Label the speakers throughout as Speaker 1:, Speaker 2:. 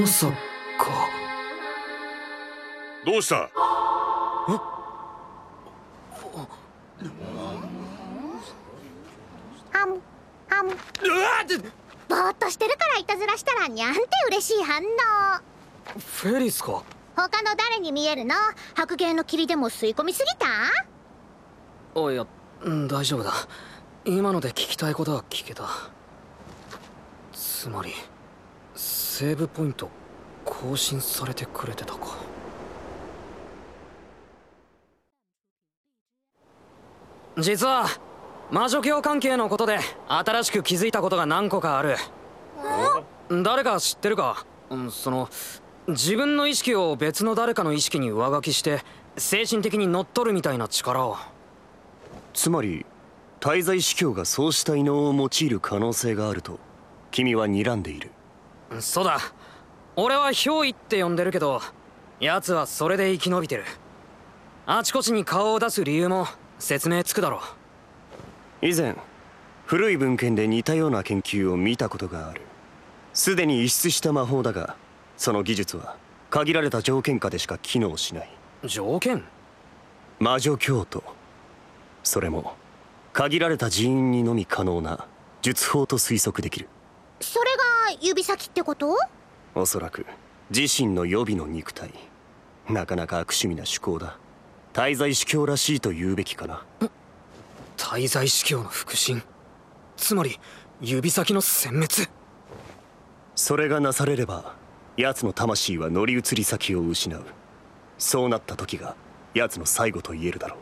Speaker 1: まさか。
Speaker 2: どうした？
Speaker 3: ハムハムぼーっとしてるからいたずらしたらにゃんて嬉しい反応。
Speaker 1: フェリスか？
Speaker 3: 他の誰に見えるの？白芸の霧でも吸い込みすぎた？
Speaker 1: あいやうん大丈夫だ。今ので聞きたいことは聞けたつまりセーブポイント更新されてくれてたか。実は魔女教関係のことで新しく気づいたことが何個かある。誰か知ってるか？うんその自分の意識を別の誰かの意識に上書きして精神的に乗っ取るみたいな力を。
Speaker 4: つまり滞在司教がそうした異能を用いる可能性があると君は睨んでいる。
Speaker 1: そうだ。俺は憑依って呼んでるけど奴はそれで生き延びてる。あちこちに顔を出す理由も説明つくだろ
Speaker 4: 以前古い文献で似たような研究を見たことがある。すでに逸失した魔法だがその技術は限られた条件下でしか機能しない。
Speaker 1: 条件？
Speaker 4: 魔女教徒。それも限られた人員にのみ可能な術法と推測できる
Speaker 3: それが指先ってこと？
Speaker 4: おそらく自身の予備の肉体。なかなか悪趣味な趣向だ。滞在司教らしいと言うべきかな。
Speaker 1: 滞在司教の腹心つまり指先の殲滅？
Speaker 4: それがなされれば奴の魂は乗り移り先を失う。そうなった時が奴の最後と言えるだろ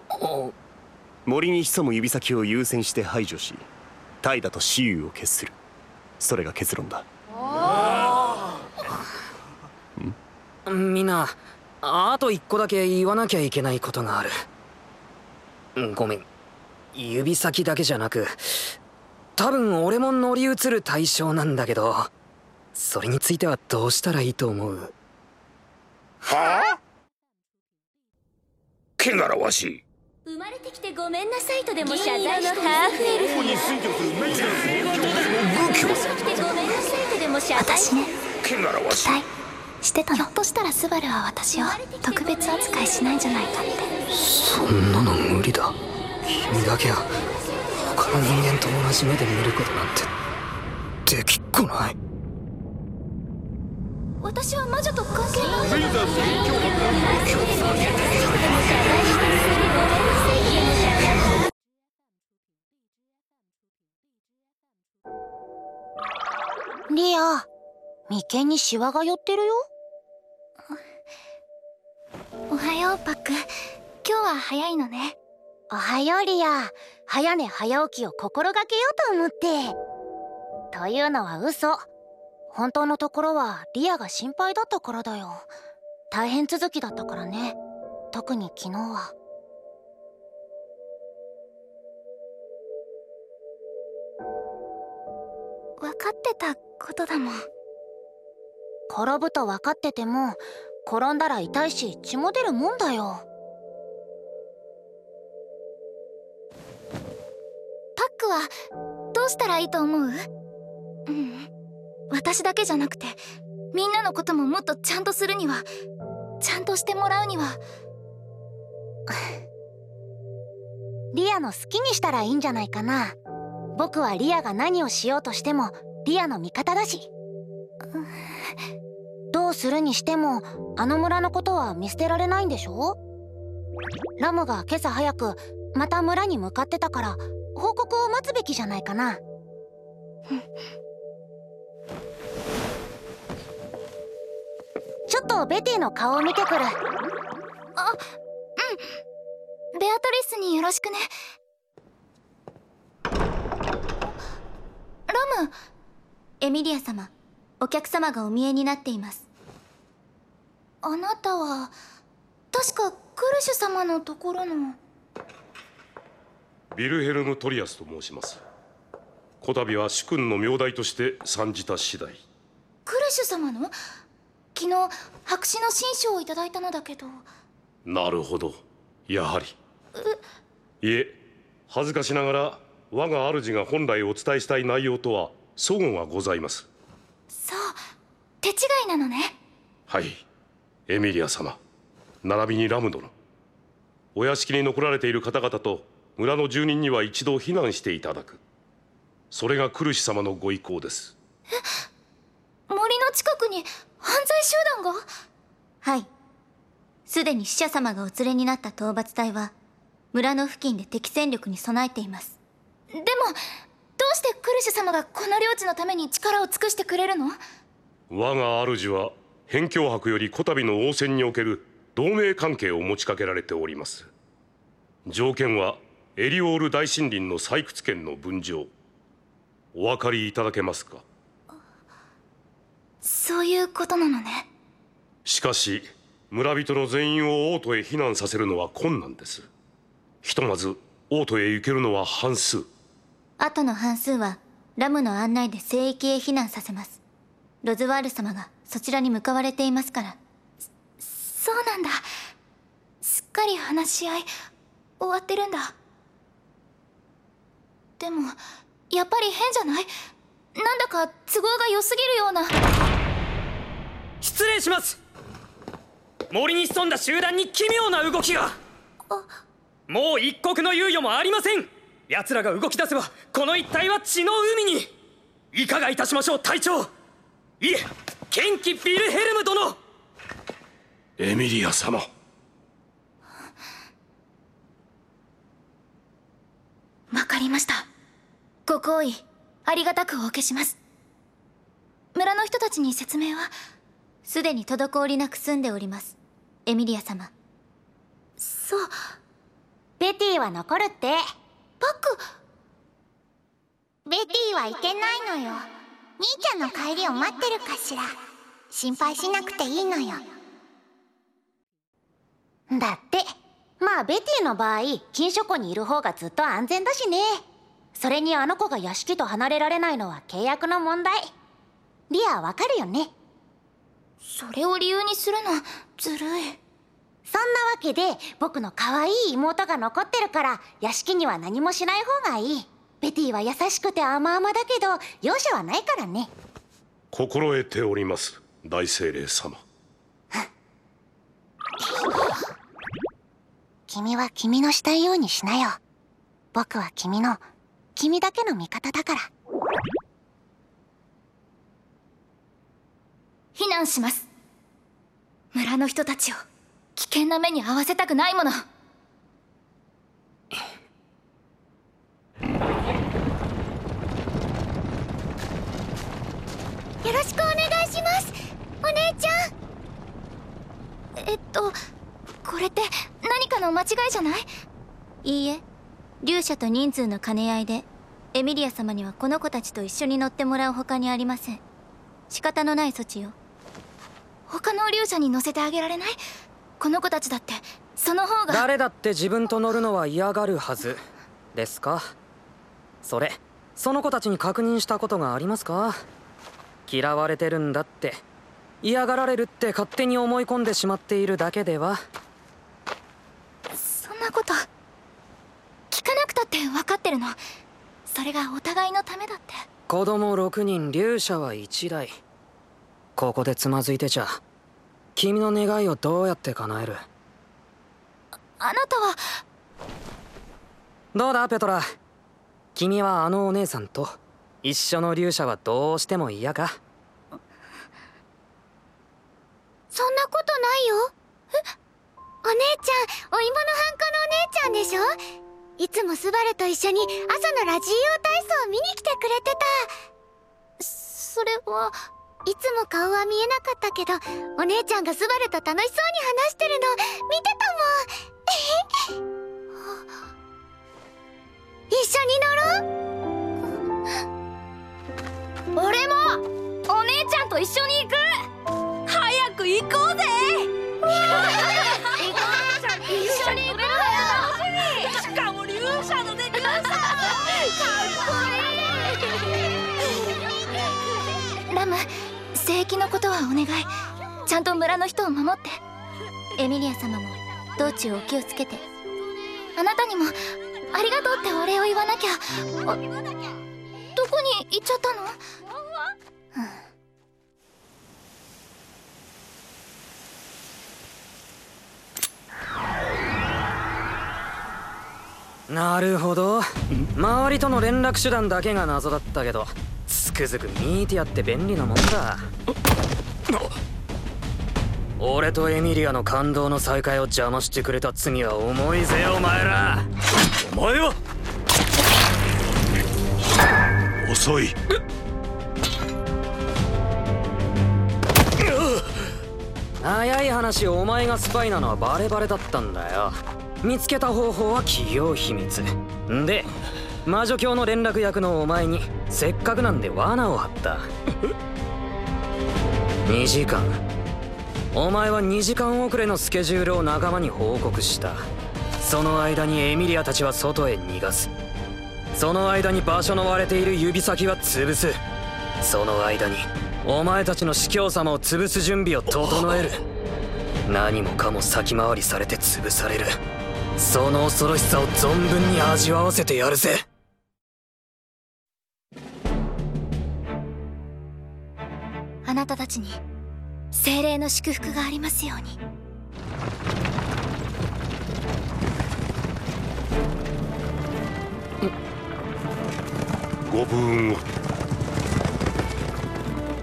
Speaker 4: う。森に潜む指先を優先して排除し怠惰と私有を決するそれが結論だ。
Speaker 1: みんなあと一個だけ言わなきゃいけないことがある。ごめん。指先だけじゃなく多分俺も乗り移る対象なんだけどそれについてはどうしたらいいと思う？
Speaker 2: はあ？汚らわしい
Speaker 5: 生まれてきてごめんなさいとでも謝罪してハーフエルフに生まれてきてごめんなさいとでも謝罪
Speaker 6: 私ね期待してたの。ひょっとしたらスバルは私を特別扱いしないんじゃないかって。
Speaker 1: そんなの無理だ。君だけは他の人間と同じ目で見ることなんてできっこない。
Speaker 6: 私は魔女と関係ない
Speaker 3: リア眉間にシワが寄ってるよ。
Speaker 6: おはようパック。今日は早いのね。
Speaker 3: おはようリア。早寝早起きを心がけようと思って。というのは嘘。本当のところはリアが心配だったからだよ。大変続きだったからね。特に昨日は
Speaker 6: 分かってたことだもん。
Speaker 3: 転ぶと分かってても転んだら痛いし血も出るもんだよ。
Speaker 6: パックはどうしたらいいと思う？うん。私だけじゃなくてみんなのことももっとちゃんとするにはちゃんとしてもらうには。
Speaker 3: リアの好きにしたらいいんじゃないかな僕はリアが何をしようとしてもリアの味方だし。どうするにしてもあの村のことは見捨てられないんでしょ？ラムが今朝早くまた村に向かってたから報告を待つべきじゃないかな。ちょっとベティの顔を見てくる。
Speaker 6: あうん。ベアトリスによろしくね。ラム。
Speaker 5: エミリア様お客様がお見えになっています。
Speaker 6: あなたは確かクルシュ様のところの。
Speaker 2: ヴィルヘルム・トリアスと申します。こたびは主君の名代として参じた次第。
Speaker 6: クルシュ様の？昨日白紙の親書をいただいたのだけど。
Speaker 2: なるほど。やはり。いえ恥ずかしながら我が主が本来お伝えしたい内容とは齟齬がございます。
Speaker 6: そう手違いなのね。
Speaker 2: はいエミリア様。並びにラム殿。お屋敷に残られている方々と村の住人には一度避難していただく。それがクルシ様のご意向です。
Speaker 6: 森の近くに犯罪集団が？
Speaker 5: はい。すでに死者様がお連れになった討伐隊は村の付近で敵戦力に備えています
Speaker 6: でもどうしてクルシュ様がこの領地のために力を尽くしてくれるの？
Speaker 2: 我が主は辺境博よりこたびの応戦における同盟関係を持ちかけられております。条件はエリオール大森林の採掘権の分譲。お分かりいただけますか？
Speaker 6: そういうことなのね。
Speaker 2: しかし村人の全員を王都へ避難させるのは困難です。ひとまず王都へ行けるのは半数
Speaker 5: あとの半数はラムの案内で聖域へ避難させます。ロズワール様がそちらに向かわれていますから。
Speaker 6: そうなんだ。すっかり話し合い終わってるんだ。でもやっぱり変じゃない？なんだか都合が良すぎるような。
Speaker 1: 失礼します。森に潜んだ集団に奇妙な動きが。もう一刻の猶予もありません奴らが動き出せばこの一帯は血の海に。いかがいたしましょう隊長。いえ元気ビルヘルム殿。
Speaker 2: エミリア様。
Speaker 6: わかりました。ご好意ありがたくお受けします。村の人たちに説明は
Speaker 5: すでに滞りなく住んでおります。エミリア様。
Speaker 6: そう。
Speaker 3: ベティは残るって
Speaker 6: ク
Speaker 3: ベティはいけないのよ。兄ちゃんの帰りを待ってるかしら。心配しなくていいのよ。だってまあベティの場合禁書庫にいる方がずっと安全だしね。それにあの子が屋敷と離れられないのは契約の問題。リアわかるよね。
Speaker 6: それを理由にするのずるい
Speaker 3: そんなわけで僕の可愛い妹が残ってるから屋敷には何もしない方がいい。ベティは優しくて甘々だけど容赦はないからね。
Speaker 2: 心得ております大精霊様。
Speaker 3: 君は君のしたいようにしなよ。僕は君の君だけの味方だから。
Speaker 6: 避難します。村の人たちを危険な目に遭わせたくないもの。よろしくお願いします。お姉ちゃん。えっとこれって何かの間違いじゃない？
Speaker 5: いいえ。勇者と人数の兼ね合いでエミリア様にはこの子たちと一緒に乗ってもらう他にありません。仕方のない措置よ。
Speaker 6: 他の勇者に乗せてあげられない？この子たちだってその方が。
Speaker 1: 誰だって自分と乗るのは嫌がるはずですか？それその子たちに確認したことがありますか？嫌われてるんだって嫌がられるって勝手に思い込んでしまっているだけでは？
Speaker 6: そんなこと聞かなくたって分かってるの？それがお互いのためだって。
Speaker 1: 子供6人勇者は1台。ここでつまずいてちゃ君の願いをどうやって叶える？
Speaker 6: あなたは。
Speaker 1: どうだペトラ？君はあのお姉さんと一緒の勇者はどうしても嫌か？
Speaker 3: そんなことないよ。え？お姉ちゃんお芋のハンコのお姉ちゃんでしょ？いつもスバルと一緒に朝のラジオ体操見に来てくれてた。
Speaker 6: それはい
Speaker 3: つも顔は見えなかったけどお姉ちゃんがスバルと楽しそうに話してるの見てたもん。一緒に乗ろう。
Speaker 6: 俺もお姉ちゃんと一緒に行く。ことはお願い。ちゃんと村の人を守って。
Speaker 5: エミリア様も道中お気をつけて。
Speaker 6: あなたにもありがとうってお礼を言わなきゃ。どこに行っちゃったの、
Speaker 1: なるほど。周りとの連絡手段だけが謎だったけど。つくづく見ーてやって便利なもんだ。俺とエミリアの感動の再会を邪魔してくれた罪は重いぜお前ら。
Speaker 2: お前は？遅い。
Speaker 1: 早い話お前がスパイなのはバレバレだったんだよ。見つけた方法は企業秘密。で魔女教の連絡役のお前にせっかくなんで罠を張った。2時間。お前は2時間遅れのスケジュールを仲間に報告した。その間にエミリアたちは外へ逃がす。その間に場所の割れている指先は潰す。その間にお前たちの司教様を潰す準備を整える。何もかも先回りされて潰される。その恐ろしさを存分に味わわせてやるぜ
Speaker 6: あなたたちに精霊の祝福がありますように。
Speaker 2: ご分を。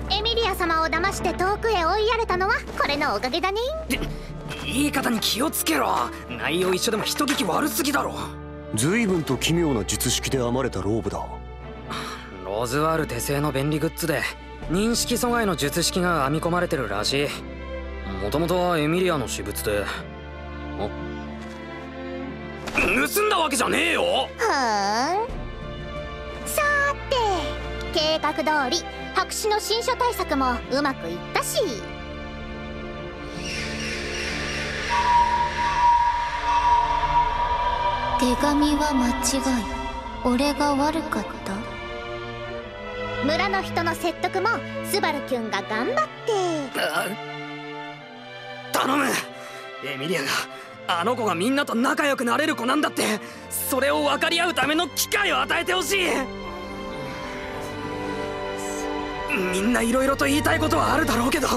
Speaker 3: エミリア様を騙して遠くへ追いやれたのはこれのおかげだね。
Speaker 1: 言い方に気をつけろ。内容一緒でも人聞き悪すぎだろ。
Speaker 4: 随分と奇妙な術式で編まれたローブだ。
Speaker 1: ロズワール手製の便利グッズで認識阻害の術式が編み込まれてるらしい。もともとはエミリアの私物で。盗んだわけじゃねえよ！
Speaker 3: ふーん。さーて計画通り白紙の新書対策もうまくいったし。
Speaker 5: 手紙は間違い。俺が悪かった？
Speaker 3: 村の人の説得もスバルキュンが頑張って。
Speaker 1: 頼む。エミリアがあの子がみんなと仲良くなれる子なんだって。それを分かり合うための機会を与えてほしい。みんないろいろと言いたいことはあるだろうけど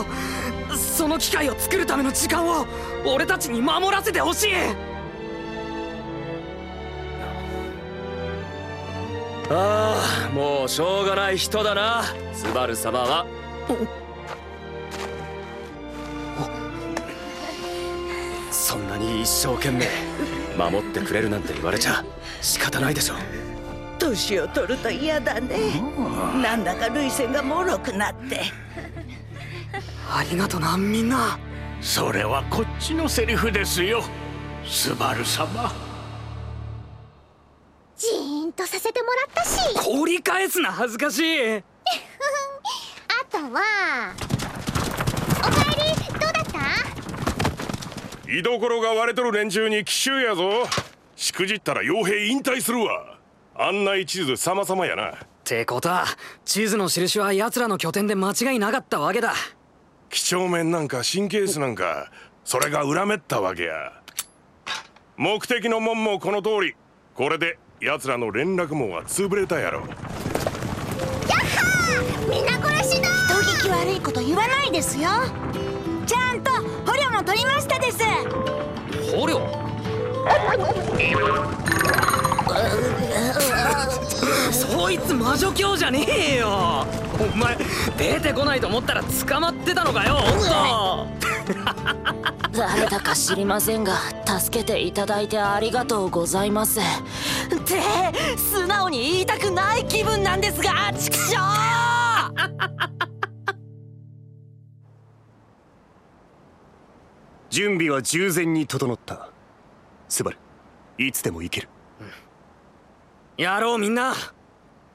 Speaker 1: その機会を作るための時間を俺たちに守らせてほしい。
Speaker 7: ああもうしょうがない人だな。スバル様は。そんなに一生懸命守ってくれるなんて言われちゃ仕方ないでしょ。
Speaker 8: 年を取ると嫌だね。なんだか涙腺がもろくなって。
Speaker 1: ありがとなみんな。
Speaker 9: それはこっちのセリフですよ。スバル様
Speaker 3: ンとさせてもらったし。
Speaker 1: 掘り返すな恥ずかしい。
Speaker 3: あとはおかえりどうだった？
Speaker 2: 居所が割れとる連中に奇襲やぞ。しくじったら傭兵引退するわ。案内地図様々やな。
Speaker 1: ってことは地図の印は奴らの拠点で間違いなかったわけだ。
Speaker 2: 几帳面なんか神経質なんかそれが裏めったわけや。目的の門もこの通り。これで奴らの連絡網は潰れたやろ。
Speaker 3: みんな殺しだ
Speaker 8: 人聞き悪いこと言わないですよ。ちゃんと捕虜も取りましたです。
Speaker 1: 捕虜？そいつ魔女教じゃねえよ。お前出てこないと思ったら捕まってたのかよおっと
Speaker 10: 誰だか知りませんが助けていただいてありがとうございますって素直に言いたくない気分なんですが畜生
Speaker 4: 準備は十全に整った。スバルいつでも行ける。
Speaker 1: やろうみんな。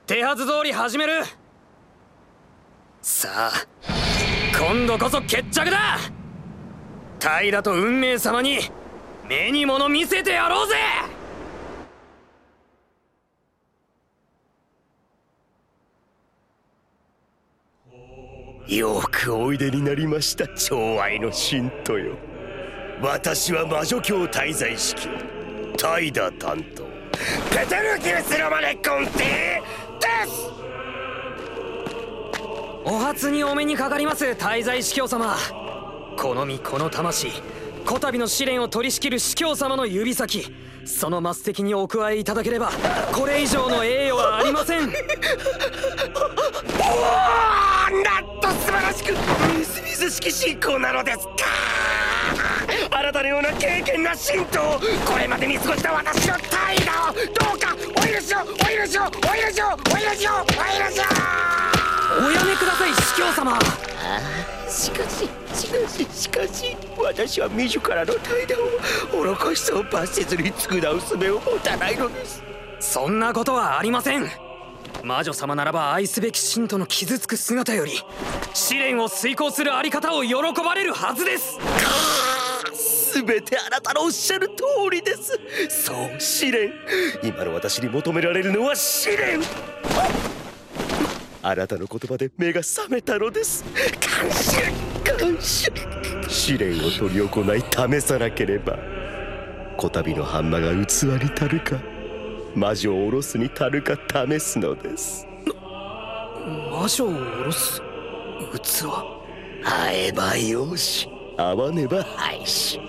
Speaker 1: 手はず通り始める。さあ今度こそ決着だ！平と運命様に目に物見せてやろうぜ
Speaker 7: よくおいでになりました寵愛の信徒よ。私は魔女教滞在式。怠惰担当。ペテルギウス・ロマネコンティ。です。
Speaker 1: お初にお目にかかります滞在司教様。この身この魂こたびの試練を取り仕切る司教様の指先。その末席にお加えいただければこれ以上の栄誉はありません
Speaker 7: ずみずしき信仰なのですか？あなたのような経験な神道これまで見過ごした私の態度。をどうかお許しをお許しをお許しをお許しをお許しを。
Speaker 1: おやめください司教様。あ
Speaker 7: あしかししかししかし私は自らの態度を愚かしさを罰せずに償う術を持たないのです。
Speaker 1: そんなことはありません魔女様ならば愛すべき信徒の傷つく姿より試練を遂行するあり方を喜ばれるはずです。
Speaker 7: 全てあなたのおっしゃる通りです。そう試練。今の私に求められるのは試練。あなたの言葉で目が覚めたのです。感謝感謝。試練を執り行い試さなければこたびのハンマが器に足るか。魔女を下ろすに足るか試すのです。
Speaker 1: 魔女を下ろす器？
Speaker 7: 会えばよし会わねば。廃止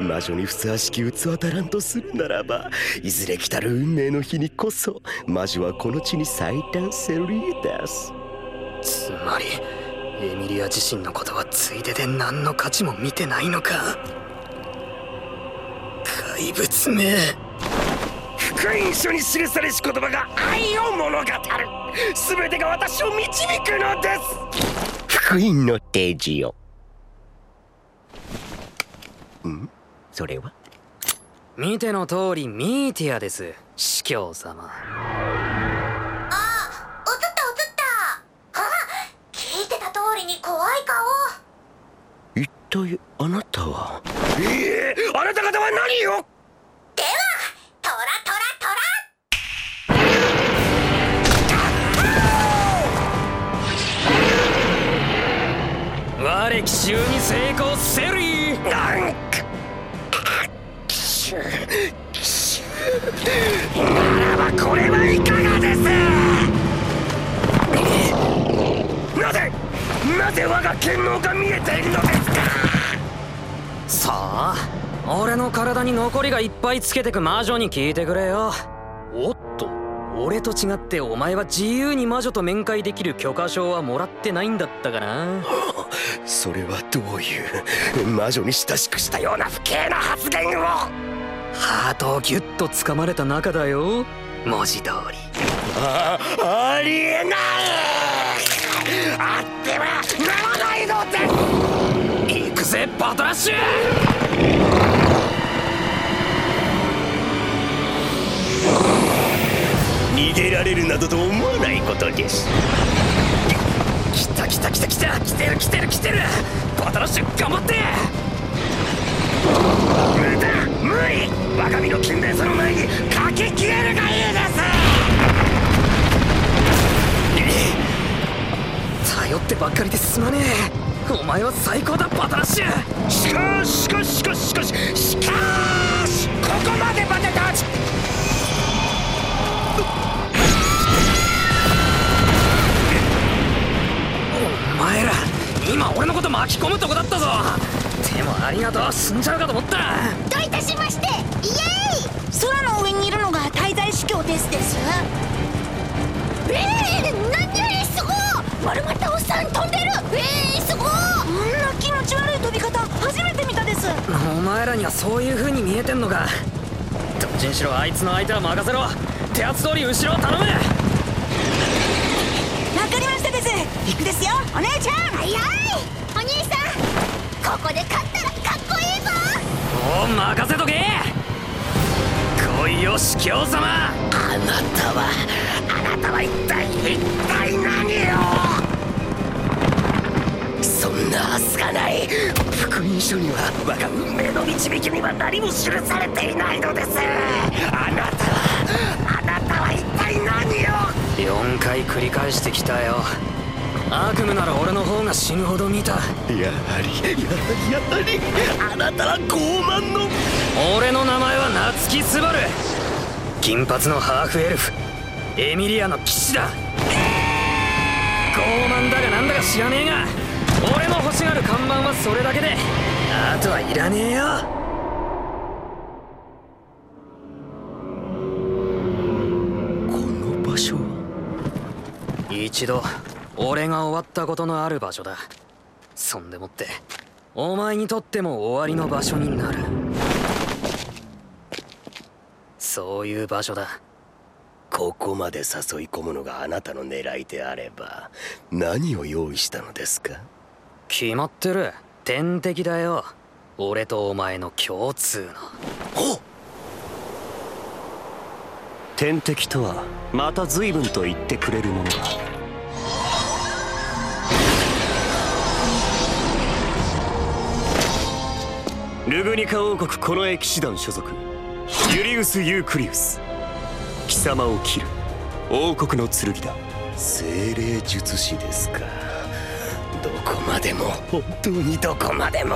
Speaker 7: 魔女にふさわしき器足らんとするならばいずれ来たる運命の日にこそ魔女はこの地に最短せりです。
Speaker 1: つまりエミリア自身のことはついでで何の価値も見てないのか。怪物め
Speaker 7: 福音書に記されし言葉が愛を物語る。全てが私を導くのです。福音の提示よ。ん？それは？
Speaker 1: 見ての通りミーティアです。司教様。
Speaker 3: あ映った映った。あ聞いてた通りに怖い顔。
Speaker 7: 一体あなたは？ええー、あなた方は何を？
Speaker 3: トラ
Speaker 1: 我奇襲に成功せり
Speaker 7: なんかならばこれはいかがです。なぜなぜ我が剣能が見えているのですか。
Speaker 1: さあ俺の体に残りがいっぱいつけてく魔女に聞いてくれよ。俺と違ってお前は自由に魔女と面会できる許可証はもらってないんだったかな。
Speaker 7: それはどういう魔女に親しくしたような不敬な発言を。
Speaker 1: ハートをギュッと掴まれた中だよ。文字通り。
Speaker 7: あありえない。あってはならないの
Speaker 1: です行くぜバトラッシュ
Speaker 7: 逃げられるなどと思わないことです。来た来た来た来た。来てる来てる来てる。バトラッシュ頑張って。無駄無理。我が身の勤勉さの前にかけ消えるがいい
Speaker 1: です。頼ってばっかりですまねえ。お前は最高だバトラッシュ。
Speaker 7: しかししかししかししかし。しかしここまでバテた
Speaker 1: 今俺のこと巻き込むとこだったぞ。でもありがとう。死んじゃうかと思った。
Speaker 3: どういたしまして。イエーイ。
Speaker 11: 空の上にいるのが滞在司教ですです。
Speaker 3: ええー、何？やすご丸まったおっさん飛んでる。ええー、すご
Speaker 11: あんな気持ち悪い飛び方初めて見たです。
Speaker 1: お前らにはそういう風に見えてんのか。どっちにしろ。あいつの相手は任せろ。手圧通り後ろを頼む
Speaker 11: わかりましたです行くですよ。お姉ちゃん。
Speaker 3: はいはい。お兄さん。ここで勝ったらかっこいいぞ。
Speaker 1: お任せとけ。来いよ司教様。
Speaker 7: あなたはあなたは一体一体何をそんなはずがない。福音書には我が運命の導きには何も記されていないのです。あなたはあなたは一体何を
Speaker 1: 4回繰り返してきたよ悪夢なら俺の方が死ぬほど見た。
Speaker 7: やはりやはりやはりあなたは傲慢の。
Speaker 1: 俺の名前は夏木スバル金髪のハーフエルフ。エミリアの騎士だ。傲慢だがなんだか知らねえが。俺の欲しがる看板はそれだけで。あとはいらねえよ。
Speaker 7: この場所は？
Speaker 1: 一度俺が終わったことのある場所だ。そんでもってお前にとっても終わりの場所になる。そういう場所だ。
Speaker 7: ここまで誘い込むのがあなたの狙いであれば何を用意したのですか？
Speaker 1: 決まってる。天敵だよ。俺とお前の共通の。
Speaker 4: 天敵とはまた随分と言ってくれるものだルグニカ王国近衛騎士団所属。ユリウス・ユークリウス。貴様を切る。王国の剣だ。
Speaker 7: 精霊術師ですか。どこまでも。本当にどこまでも。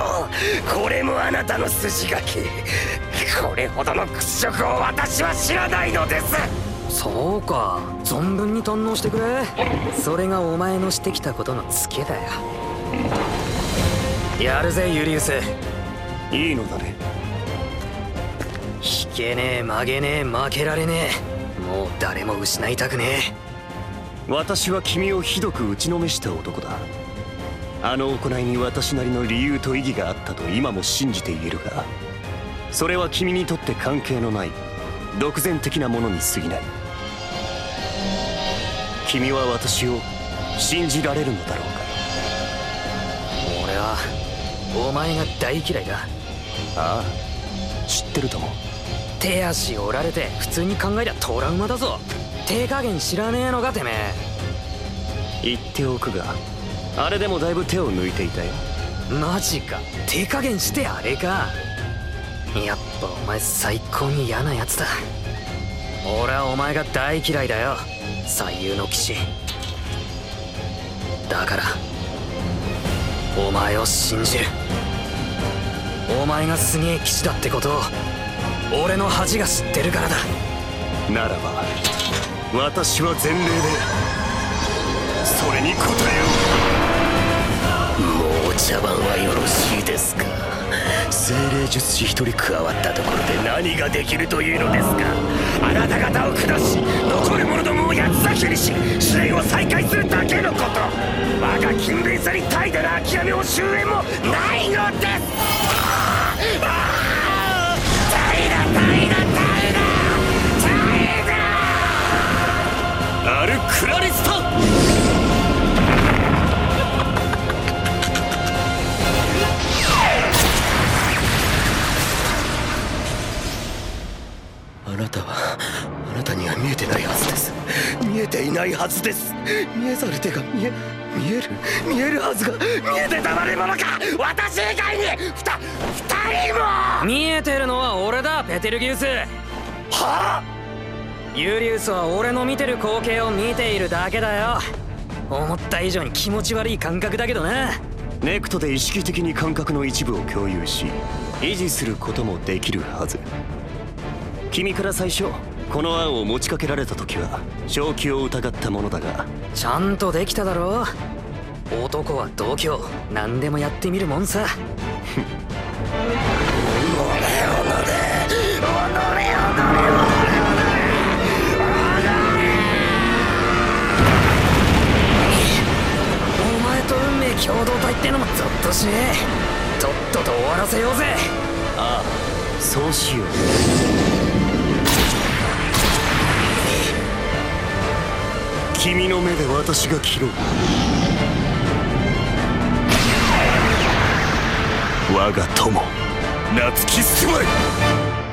Speaker 7: これもあなたの筋書き。これほどの屈辱を私は知らないのです。
Speaker 1: そうか。存分に堪能してくれ。それがお前のしてきたことのツケだよ。やるぜユリウス。
Speaker 4: いいのだね。
Speaker 1: 引けねえ曲げねえ負けられねえ。もう誰も失いたくね
Speaker 4: え。私は君をひどく打ちのめした男だ。あの行いに私なりの理由と意義があったと今も信じているがそれは君にとって関係のない独善的なものに過ぎない。君は私を信じられるのだろうか。
Speaker 1: 俺はお前が大嫌いだ
Speaker 4: ああ。知ってるとも
Speaker 1: 手足折られて普通に考えりゃトラウマだぞ。手加減知らねえのかてめえ。
Speaker 4: 言っておくがあれでもだいぶ手を抜いていたよ。
Speaker 1: マジか。手加減してあれか。やっぱお前最高に嫌なやつだ。俺はお前が大嫌いだよ。最優の騎士。だからお前を信じるお前がすげえ騎士だってことを俺の恥が知ってるからだ。
Speaker 4: ならば私は前例でそれに応
Speaker 7: えよう。もう茶番はよろしいですか？精霊術師一人加わったところで何ができるというのですか？あなた方を下し残る者どもを八つ裂きにし試練を再開するだけのこと。我が勤勉さに怠惰な諦めも終焉もないのです見えてないはずです。見えていないはずです。見えざる手が見え見える見えるはずが見えてたまるものか私以外にふた二人も！
Speaker 1: 見えてるのは俺だペテルギウス。
Speaker 7: はあ？
Speaker 1: ユリウスは俺の見てる光景を見ているだけだよ。思った以上に気持ち悪い感覚だけどな。
Speaker 4: ネクトで意識的に感覚の一部を共有し維持することもできるはず。君から最初この案を持ちかけられた時は正気を疑ったものだが。
Speaker 1: ちゃんとできただろう。男は同居何でもやってみるもんさ。お前と運命共同体ってのもゾッとしねえ。とっとと終わらせようぜ。
Speaker 4: ああそうしよう君の目で私が切ろう。我が友夏木住まい。